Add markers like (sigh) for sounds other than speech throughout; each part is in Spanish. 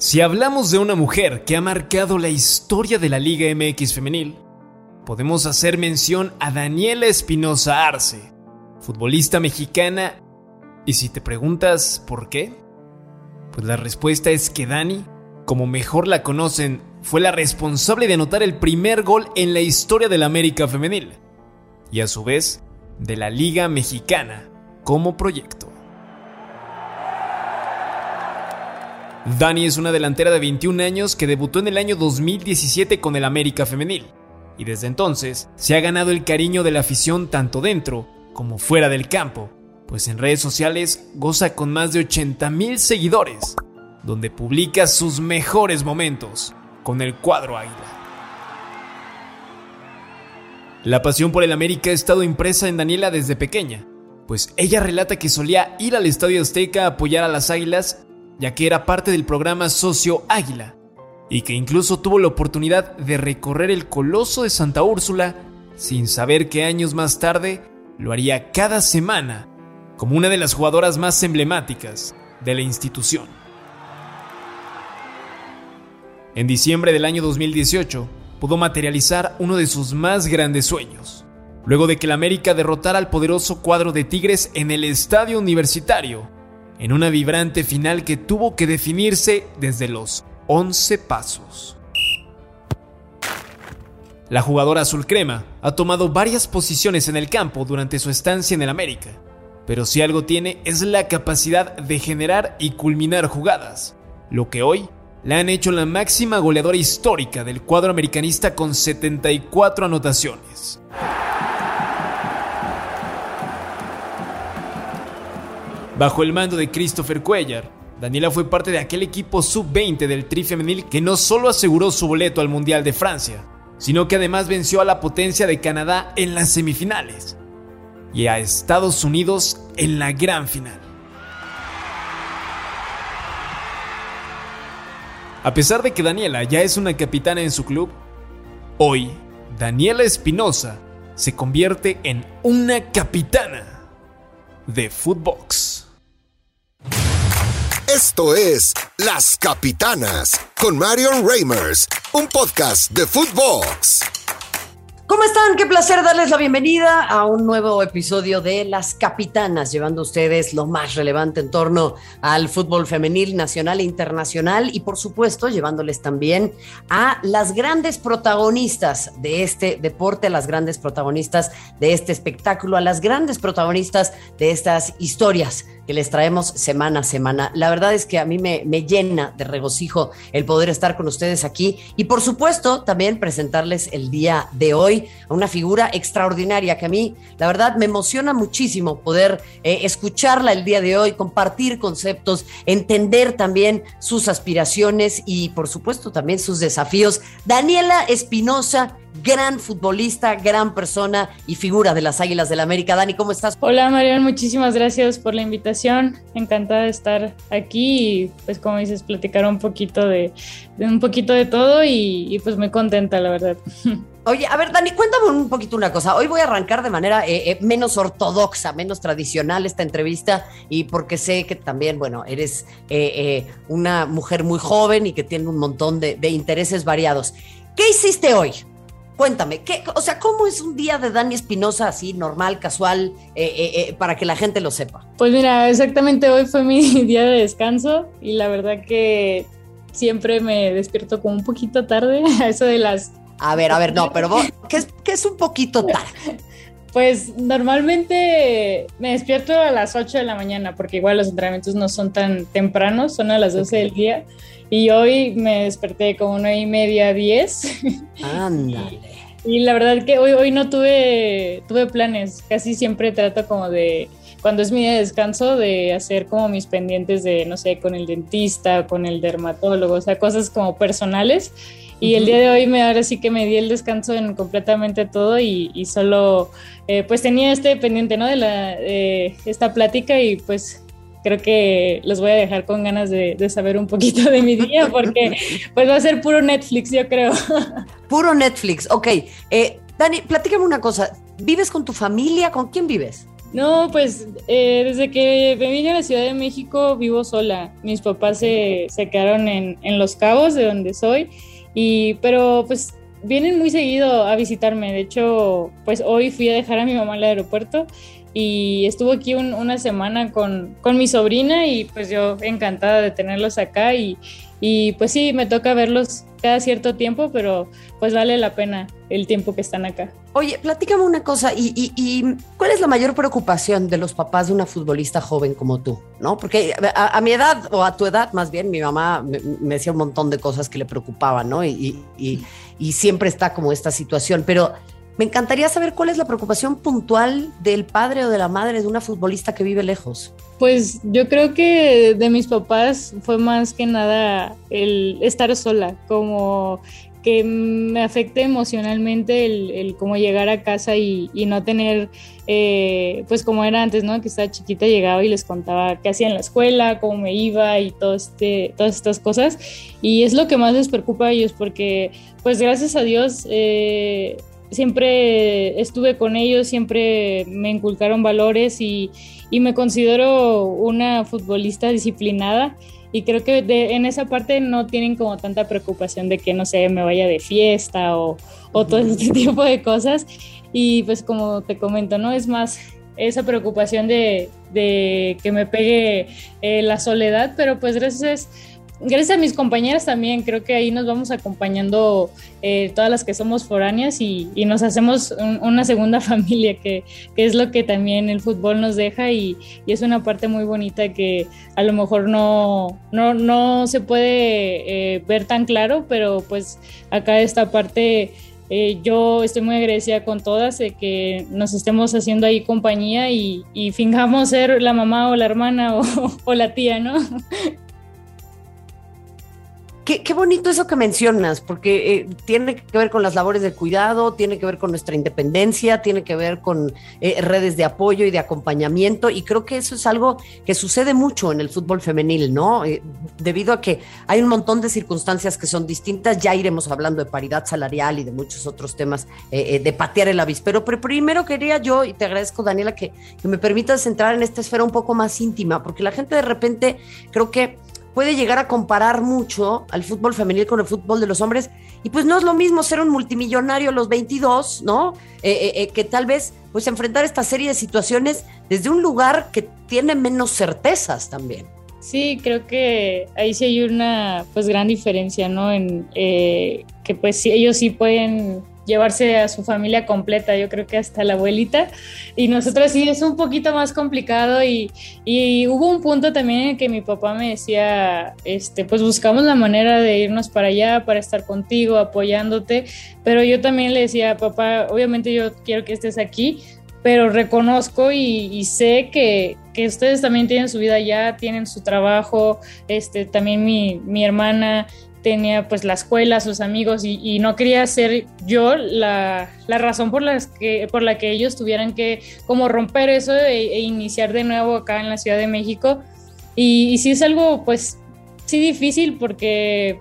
Si hablamos de una mujer que ha marcado la historia de la Liga MX femenil, podemos hacer mención a Daniela Espinosa Arce, futbolista mexicana. Y si te preguntas por qué, pues la respuesta es que Dani, como mejor la conocen, fue la responsable de anotar el primer gol en la historia de la América femenil y a su vez de la Liga Mexicana como proyecto. Dani es una delantera de 21 años que debutó en el año 2017 con el América Femenil, y desde entonces se ha ganado el cariño de la afición tanto dentro como fuera del campo, pues en redes sociales goza con más de 80 mil seguidores, donde publica sus mejores momentos con el cuadro águila. La pasión por el América ha estado impresa en Daniela desde pequeña, pues ella relata que solía ir al Estadio Azteca a apoyar a las águilas ya que era parte del programa Socio Águila, y que incluso tuvo la oportunidad de recorrer el Coloso de Santa Úrsula sin saber que años más tarde lo haría cada semana como una de las jugadoras más emblemáticas de la institución. En diciembre del año 2018 pudo materializar uno de sus más grandes sueños, luego de que el América derrotara al poderoso cuadro de Tigres en el estadio universitario en una vibrante final que tuvo que definirse desde los 11 pasos. La jugadora azul crema ha tomado varias posiciones en el campo durante su estancia en el América, pero si algo tiene es la capacidad de generar y culminar jugadas, lo que hoy la han hecho la máxima goleadora histórica del cuadro americanista con 74 anotaciones. Bajo el mando de Christopher Cuellar, Daniela fue parte de aquel equipo sub-20 del Tri femenil que no solo aseguró su boleto al Mundial de Francia, sino que además venció a la potencia de Canadá en las semifinales y a Estados Unidos en la gran final. A pesar de que Daniela ya es una capitana en su club, hoy Daniela Espinosa se convierte en una capitana de Footbox. Esto es Las Capitanas con Marion Reimers, un podcast de Footbox. ¿Cómo están? Qué placer darles la bienvenida a un nuevo episodio de Las Capitanas, llevando a ustedes lo más relevante en torno al fútbol femenil nacional e internacional y por supuesto llevándoles también a las grandes protagonistas de este deporte, a las grandes protagonistas de este espectáculo, a las grandes protagonistas de estas historias que les traemos semana a semana. La verdad es que a mí me, me llena de regocijo el poder estar con ustedes aquí y por supuesto también presentarles el día de hoy a una figura extraordinaria que a mí, la verdad, me emociona muchísimo poder eh, escucharla el día de hoy, compartir conceptos, entender también sus aspiraciones y, por supuesto, también sus desafíos. Daniela Espinosa, gran futbolista, gran persona y figura de las Águilas del la América. Dani, ¿cómo estás? Hola, Marian, muchísimas gracias por la invitación. Encantada de estar aquí y, pues, como dices, platicar un poquito de, un poquito de todo y, pues muy contenta, la verdad. (laughs) Oye, a ver, Dani, cuéntame un poquito una cosa. Hoy voy a arrancar de manera eh, eh, menos ortodoxa, menos tradicional esta entrevista y porque sé que también, bueno, eres eh, una mujer muy joven y que tiene un montón de, de intereses variados. ¿Qué hiciste hoy? Cuéntame, ¿qué, o sea, ¿cómo es un día de Dani Espinosa así, normal, casual, para que la gente lo sepa? Pues mira, exactamente hoy fue mi (laughs) día de descanso y la verdad que siempre me despierto como un poquito tarde, (laughs) a eso de las a ver, a ver, no, pero vos, ¿qué es, es un poquito tarde? (laughs) Pues normalmente me despierto a las 8 de la mañana, porque igual los entrenamientos no son tan tempranos, son a las 12 del día. Y hoy me desperté como 9 y media, 10. Ándale. Y, la verdad que hoy, hoy no tuve, tuve planes, casi siempre trato como de, cuando es mi día de descanso, de hacer como mis pendientes de, no sé, con el dentista, con el dermatólogo, o sea, cosas como personales. Y el día de hoy me ahora sí que me di el descanso en completamente todo y, y solo eh, pues tenía este pendiente, ¿no? De la esta plática y pues creo que los voy a dejar con ganas de, de, saber un poquito de mi día porque pues va a ser puro Netflix, yo creo. (laughs) Puro Netflix, ok. Eh, Dani, platícame una cosa. ¿Vives con tu familia? ¿Con quién vives? No, pues eh, desde que me vine a la Ciudad de México vivo sola. Mis papás se, se quedaron en, en, Los Cabos, de donde soy, y, pero pues vienen muy seguido a visitarme. De hecho, pues hoy fui a dejar a mi mamá al aeropuerto y estuvo aquí una semana con, con, mi sobrina y pues yo encantada de tenerlos acá y, y pues sí, me toca verlos cada cierto tiempo, pero pues vale la pena el tiempo que están acá. Oye, platícame una cosa, ¿y, y, cuál es la mayor preocupación de los papás de una futbolista joven como tú? ¿No? Porque a, mi edad, o a tu edad más bien, mi mamá me, me, decía un montón de cosas que le preocupaban, ¿no? Y, y siempre está como esta situación, pero me encantaría saber cuál es la preocupación puntual del padre o de la madre de una futbolista que vive lejos. Pues yo creo que de mis papás fue más que nada el estar sola, como que me afecte emocionalmente el, el llegar a casa y, no tener, eh, pues como era antes, ¿no? Que estaba chiquita, llegaba y les contaba qué hacía en la escuela, cómo me iba y todo este, todas estas cosas. Y es lo que más les preocupa a ellos porque, pues gracias a Dios, eh, siempre estuve con ellos, siempre me inculcaron valores y, me considero una futbolista disciplinada y creo que en esa parte no tienen como tanta preocupación de que, no sé, me vaya de fiesta o, todo este (laughs) tipo de cosas. Y pues como te comento, ¿no? Es más esa preocupación de, que me pegue eh, la soledad, pero pues gracias gracias a mis compañeras también, creo que ahí nos vamos acompañando eh, todas las que somos foráneas y, nos hacemos una segunda (laughs) familia, que, es lo que también el fútbol nos deja y, es una parte muy bonita que a lo mejor no, no, se puede eh, ver tan claro, pero pues acá esta parte... Eh, yo estoy muy agradecida con todas de que nos estemos haciendo ahí compañía y, y fingamos ser la mamá o la hermana o (laughs) la tía, ¿no? (laughs) Qué, bonito eso que mencionas, porque eh, tiene que ver con las labores de cuidado, tiene que ver con nuestra independencia, tiene que ver con eh, redes de apoyo y de acompañamiento, y creo que eso es algo que sucede mucho en el fútbol femenil, ¿no? Eh, debido a que hay un montón de circunstancias que son distintas, ya iremos hablando de paridad salarial y de muchos otros temas, de patear el avispero, pero primero quería yo, y te agradezco Daniela, que, que me permitas entrar en esta esfera un poco más íntima, porque la gente de repente creo que puede llegar a comparar mucho al fútbol femenil con el fútbol de los hombres. Y pues no es lo mismo ser un multimillonario a los 22, ¿no? Eh, eh, eh, que tal vez pues enfrentar esta serie de situaciones desde un lugar que tiene menos certezas también. Sí, creo que ahí sí hay una pues gran diferencia, ¿no? En que pues ellos sí pueden llevarse a su familia completa, yo creo que hasta la abuelita. Y nosotros sí es un poquito más complicado y, y, hubo un punto también en que mi papá me decía, este, pues buscamos la manera de irnos para allá, para estar contigo, apoyándote, pero yo también le decía, papá, obviamente yo quiero que estés aquí, pero reconozco y, sé que, que, ustedes también tienen su vida allá, tienen su trabajo, este, también mi, mi hermana tenía pues la escuela, sus amigos y, no quería ser yo la, razón por, las que, por la que ellos tuvieran que como romper eso e, e iniciar de nuevo acá en la Ciudad de México. Y, sí es algo pues sí difícil porque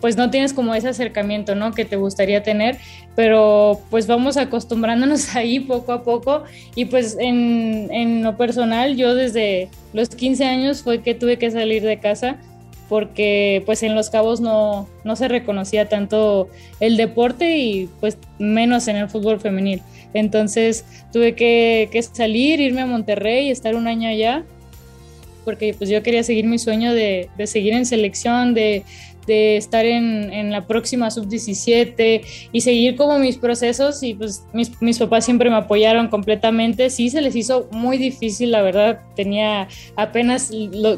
pues no tienes como ese acercamiento, ¿no? Que te gustaría tener, pero pues vamos acostumbrándonos (laughs) ahí poco a poco y pues en, en lo personal yo desde los 15 años fue que tuve que salir de casa porque pues en Los Cabos no, no se reconocía tanto el deporte y pues menos en el fútbol femenil. Entonces tuve que, que salir, irme a Monterrey, estar un año allá, porque pues yo quería seguir mi sueño de, de seguir en selección, de, de estar en, en la próxima sub-17 y seguir como mis procesos y pues mis, mis, papás siempre me apoyaron completamente. Sí, se les hizo muy difícil, la verdad, tenía apenas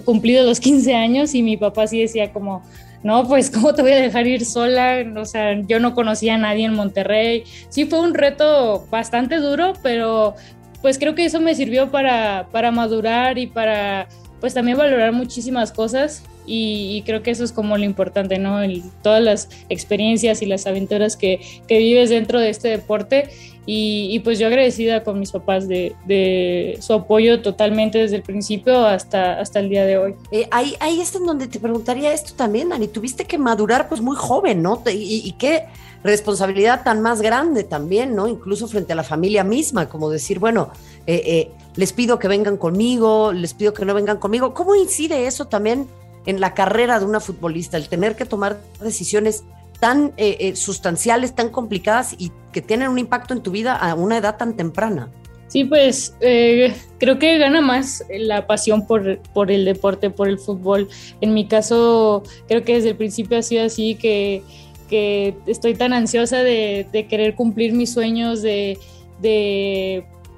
cumplido los 15 años y mi papá sí decía como, no, pues cómo te voy a dejar ir sola, o sea, yo no conocía a nadie en Monterrey. Sí fue un reto bastante duro, pero pues creo que eso me sirvió para, para madurar y para pues también valorar muchísimas cosas y, creo que eso es como lo importante, ¿no? todas las experiencias y las aventuras que, que vives dentro de este deporte y, pues yo agradecida con mis papás de, de, su apoyo totalmente desde el principio hasta, hasta el día de hoy. Eh, ahí, ahí es en donde te preguntaría esto también, Dani, tuviste que madurar pues muy joven, ¿no? Y, y qué responsabilidad tan más grande también, ¿no? Incluso frente a la familia misma, como decir, bueno, eh, eh, les pido que vengan conmigo, les pido que no vengan conmigo. ¿Cómo incide eso también en la carrera de una futbolista, el tener que tomar decisiones tan eh, sustanciales, tan complicadas y que tienen un impacto en tu vida a una edad tan temprana? Sí, pues creo que gana más la pasión por, por, el deporte, por el fútbol. En mi caso, creo que desde el principio ha sido así, que, que estoy tan ansiosa de, querer cumplir mis sueños, de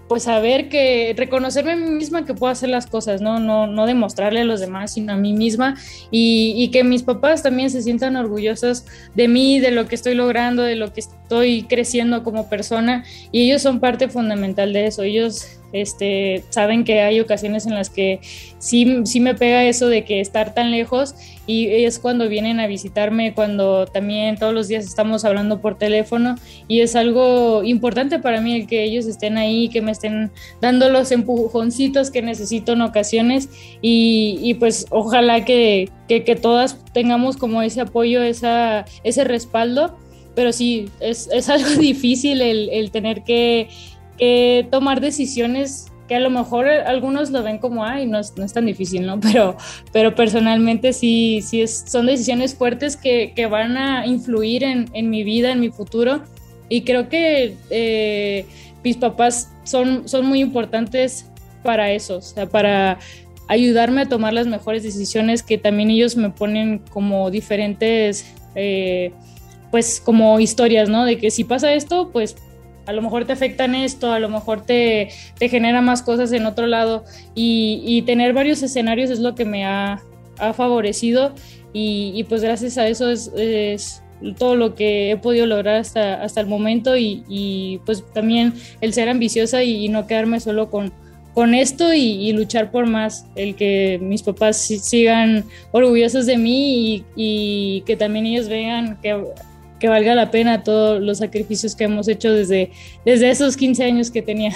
pues saber que, reconocerme a mí misma que puedo hacer las cosas, ¿no? No, no demostrarle a los demás, sino a mí misma y, y, que mis papás también se sientan orgullosos de mí, de lo que estoy logrando, de lo que estoy creciendo como persona y ellos son parte fundamental de eso. Ellos este, saben que hay ocasiones en las que sí, sí me pega eso de que estar tan lejos y es cuando vienen a visitarme, cuando también todos los días estamos hablando por teléfono y es algo importante para mí el que ellos estén ahí, que me estén dando los empujoncitos que necesito en ocasiones y, pues ojalá que, que, todas tengamos como ese apoyo, esa, ese respaldo, pero sí, es, es algo (laughs) difícil el, el tener que tomar decisiones que a lo mejor algunos lo ven como, ay, no es, no es tan difícil, ¿no? (laughs) Pero, pero personalmente sí, sí es, son decisiones fuertes que, que van a influir en, en, mi vida, en mi futuro. Y creo que eh, mis papás son, son muy importantes para eso, o sea, para ayudarme a tomar las mejores decisiones que también ellos me ponen como diferentes, eh, pues como historias, ¿no? De que si pasa esto, pues a lo mejor te afectan esto, a lo mejor te, te genera más cosas en otro lado. Y, tener varios escenarios es lo que me ha, favorecido. Y, pues gracias a eso es, todo lo que he podido lograr hasta, hasta el momento. Y, pues también el ser ambiciosa y, no quedarme solo con, con esto y, luchar por más, el que mis papás sigan orgullosos de mí y, que también ellos vean que que valga la pena todos los sacrificios que hemos hecho desde, desde esos 15 años que tenía.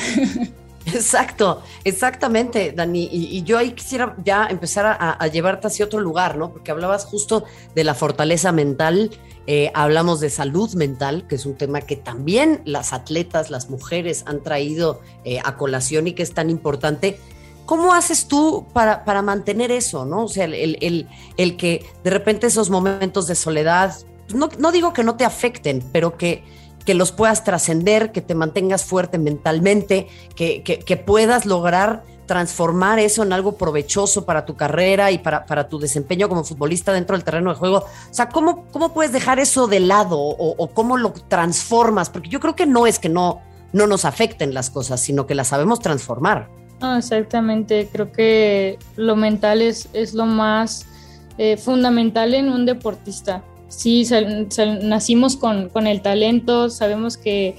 Exacto, exactamente, Dani. Y, yo ahí quisiera ya empezar a, llevarte hacia otro lugar, ¿no? Porque hablabas justo de la fortaleza mental, eh, hablamos de salud mental, que es un tema que también las atletas, las mujeres han traído eh, a colación y que es tan importante. ¿Cómo haces tú para, para mantener eso, no? O sea, el, el, el que de repente esos momentos de soledad, no, digo que no te afecten, pero que, que los puedas trascender, que te mantengas fuerte mentalmente, que, que, puedas lograr transformar eso en algo provechoso para tu carrera y para, para, tu desempeño como futbolista dentro del terreno de juego. O sea, ¿cómo, cómo puedes dejar eso de lado o, cómo lo transformas? Porque yo creo que no es que no, no nos afecten las cosas, sino que las sabemos transformar. exactamente, creo que lo mental es, es lo más eh, fundamental en un deportista sí, nacimos con, el talento, sabemos que,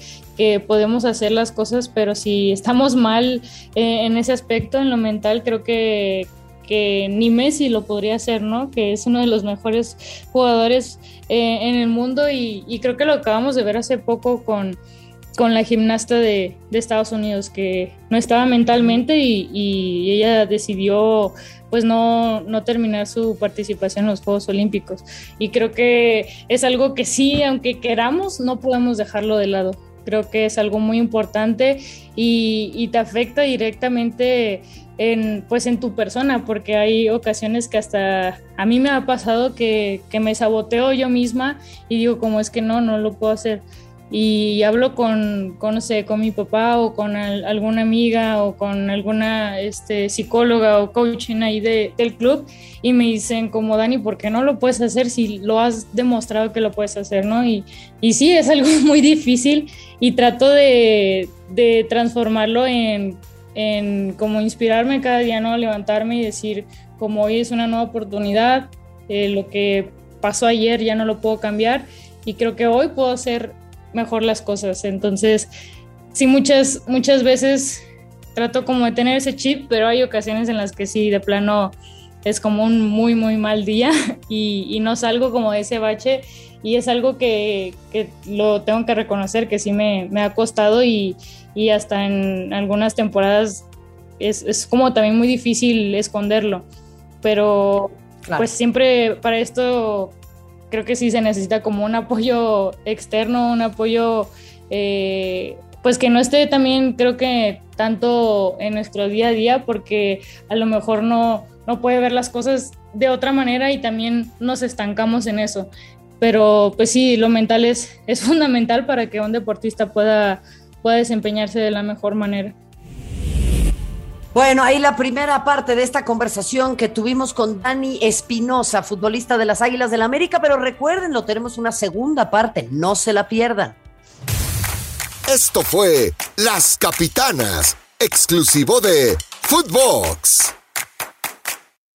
podemos hacer las cosas, pero si estamos mal eh, en ese aspecto, en lo mental, creo que, ni Messi lo podría hacer, ¿no? Que es uno de los mejores jugadores eh, en el mundo y, creo que lo acabamos de ver hace poco con, la gimnasta de, Estados Unidos que no estaba mentalmente y, y ella decidió pues no, no terminar su participación en los Juegos Olímpicos. Y creo que es algo que sí, aunque queramos, no podemos dejarlo de lado. Creo que es algo muy importante y, te afecta directamente en, pues en tu persona, porque hay ocasiones que hasta a mí me ha pasado que, que me saboteo yo misma y digo, como es que no, no lo puedo hacer y hablo con, con, no sé, con mi papá o con alguna amiga o con alguna este, psicóloga o coaching ahí de, del club y me dicen como Dani, ¿por qué no lo puedes hacer si lo has demostrado que lo puedes hacer? ¿no? Y, y sí, es algo (laughs) muy difícil y trato de, de transformarlo en, en como inspirarme cada día, ¿no? Levantarme y decir como hoy es una nueva oportunidad, eh, lo que pasó ayer ya no lo puedo cambiar y creo que hoy puedo hacer mejor las cosas. Entonces, sí, muchas, muchas veces trato como de tener ese chip, pero hay ocasiones en las que sí, de plano, es como un muy, muy mal día (laughs) y, no salgo como de ese bache y es algo que, que lo tengo que reconocer que sí me, me ha costado y, y, hasta en algunas temporadas es, es, como también muy difícil esconderlo, pero pues siempre para esto creo que sí se necesita como un apoyo externo, un apoyo eh, pues que no esté también creo que tanto en nuestro día a día porque a lo mejor no, no puede ver las cosas de otra manera y también nos estancamos en eso. Pero pues sí, lo mental es, es (laughs) fundamental para que un deportista pueda, pueda desempeñarse de la mejor manera. Bueno, ahí la primera parte de esta conversación que tuvimos con Dani Espinosa, futbolista de las Águilas del la América, pero recuérdenlo, tenemos una segunda parte, no se la pierdan. Esto fue Las Capitanas, exclusivo de Footbox.